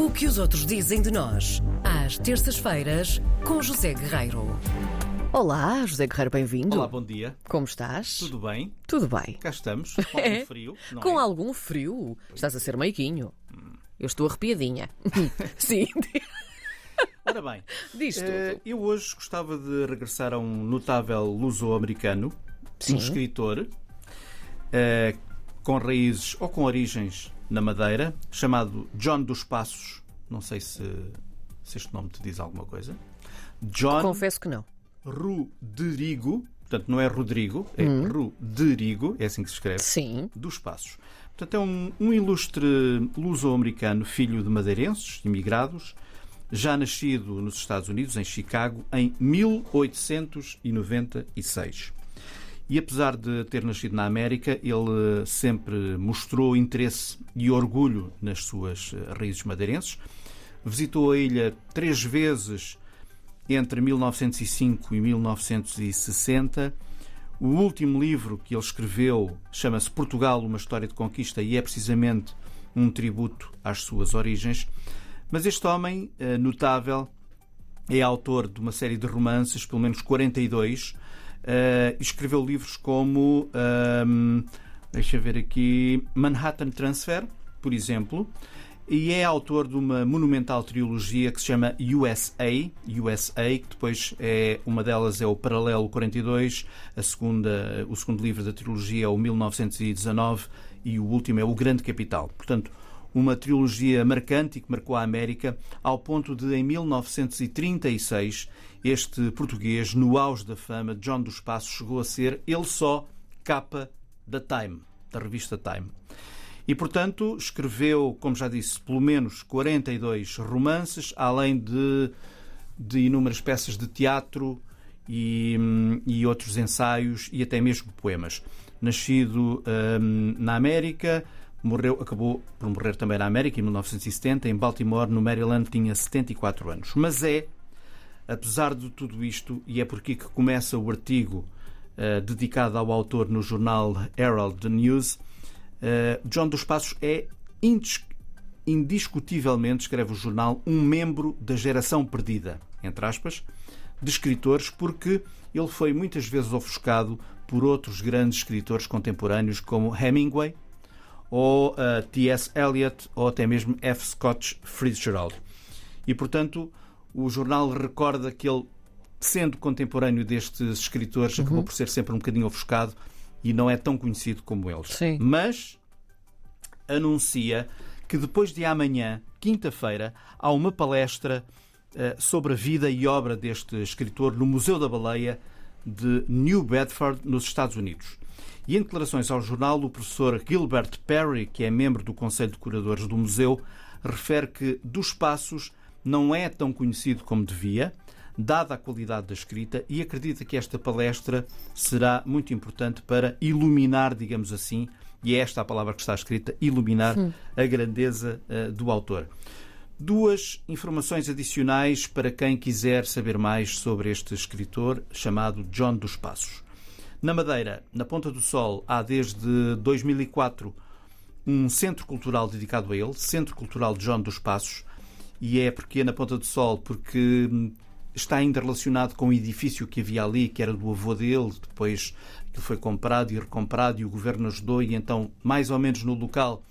O que os outros dizem de nós, às terças-feiras, com José Guerreiro. Olá, José Guerreiro, bem-vindo. Olá, bom dia. Como estás? Tudo bem? Tudo bem. Cá estamos, com algum frio. Não Com é? algum frio? Estás a ser meiquinho. Eu estou arrepiadinha. Sim, Ora bem, diz tudo. eh, eu hoje gostava de regressar a um notável luso-americano, um escritor eh, com raízes ou com origens na Madeira, chamado John dos Passos. Não sei se, se este nome te diz alguma coisa. John Confesso que não. Rodrigo, portanto não é Rodrigo, é Rodrigo, é assim que se escreve. Sim. dos Passos. Portanto, é um, um ilustre luso-americano, filho de madeirenses, imigrados, já nascido nos Estados Unidos, em Chicago, em 1896. E apesar de ter nascido na América, ele sempre mostrou interesse e orgulho nas suas eh, raízes madeirenses. Visitou a ilha três vezes entre 1905 e 1960. O último livro que ele escreveu chama-se Portugal, uma história de conquista e é precisamente um tributo às suas origens. Mas este homem eh, notável é autor de uma série de romances, pelo menos 42. E escreveu livros como, ahm, deixa eu ver aqui, Manhattan Transfer, por exemplo, e é autor de uma monumental trilogia que se chama USA, USA, que depois é uma delas é o Paralelo 42, a segunda, o segundo livro da trilogia é o 1919 e o último é o Grande Capital. Portanto, uma trilogia marcante e que marcou a América, ao ponto de, em 1936, este português, no auge da fama, John dos Passos, chegou a ser ele só capa da Time, da revista Time. E, portanto, escreveu, como já disse, pelo menos 42 romances, além de, de inúmeras peças de teatro e, e outros ensaios e até mesmo poemas. Nascido hum, na América, morreu, acabou por morrer também na América em 1970, em Baltimore, no Maryland, tinha 74 anos. Mas é, apesar de tudo isto, e é por aqui que começa o artigo eh, dedicado ao autor no jornal Herald News, eh, John dos Passos é indis- indiscutivelmente, escreve o jornal, um membro da geração perdida, entre aspas, de escritores, porque ele foi muitas vezes ofuscado por outros grandes escritores contemporâneos como Hemingway, ou eh, T.S. Eliot, ou até mesmo F. Scott Fitzgerald. E, portanto, o jornal recorda que ele, sendo contemporâneo destes escritores, acabou por ser sempre um bocadinho ofuscado e não é tão conhecido como eles. Sim. Mas anuncia que depois de amanhã, quinta-feira, há uma palestra eh, sobre a vida e obra deste escritor no Museu da Baleia de New Bedford, nos Estados Unidos. E em declarações ao jornal, o professor Gilbert Perry, que é membro do Conselho de Curadores do museu, refere que dos Passos não é tão conhecido como devia, dada a qualidade da escrita, e acredita que esta palestra será muito importante para iluminar, digamos assim, e é esta a palavra que está escrita, iluminar a grandeza eh, do autor. Duas informações adicionais para quem quiser saber mais sobre este escritor chamado John dos Passos. Na Madeira, na Ponta do Sol, há desde 2004 um centro cultural dedicado a ele, Centro Cultural John dos Passos, e é porque é na Ponta do Sol, porque hum, está ainda relacionado com o edifício que havia ali, que era do avô dele, depois que foi comprado e recomprado e o governo ajudou, e então, mais ou menos no local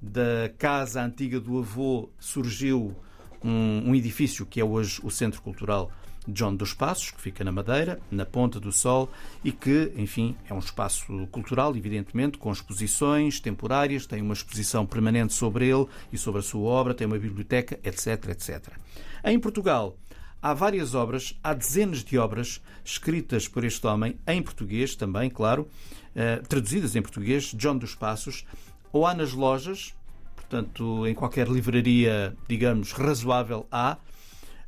da casa antiga do avô, surgiu um, um edifício que é hoje o Centro Cultural John dos Passos, que fica na Madeira, na Ponta do Sol, e que, enfim, é um espaço cultural, evidentemente, com exposições temporárias, tem uma exposição permanente sobre ele e sobre a sua obra, tem uma biblioteca, etc, etc. Em Portugal, há várias obras, há dezenas de obras escritas por este homem, em português também, claro, eh, traduzidas em português, John dos Passos, ou há nas lojas, portanto, em qualquer livraria, digamos, razoável há,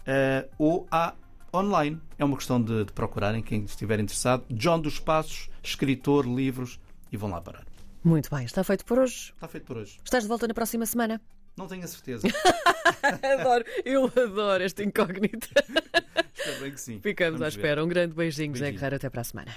eh, ou há online. É uma questão de, de procurarem, quem estiver interessado. John dos Passos, escritor, livros, e vão lá parar. Muito bem, está feito por hoje. Está feito por hoje. Estás de volta na próxima semana? Não tenho a certeza. adoro, eu adoro esta incógnita. Espero bem que sim. Ficamos à Vamos ver. espera. Um grande beijinho, José Beijinho. Guerreiro. Até para a semana.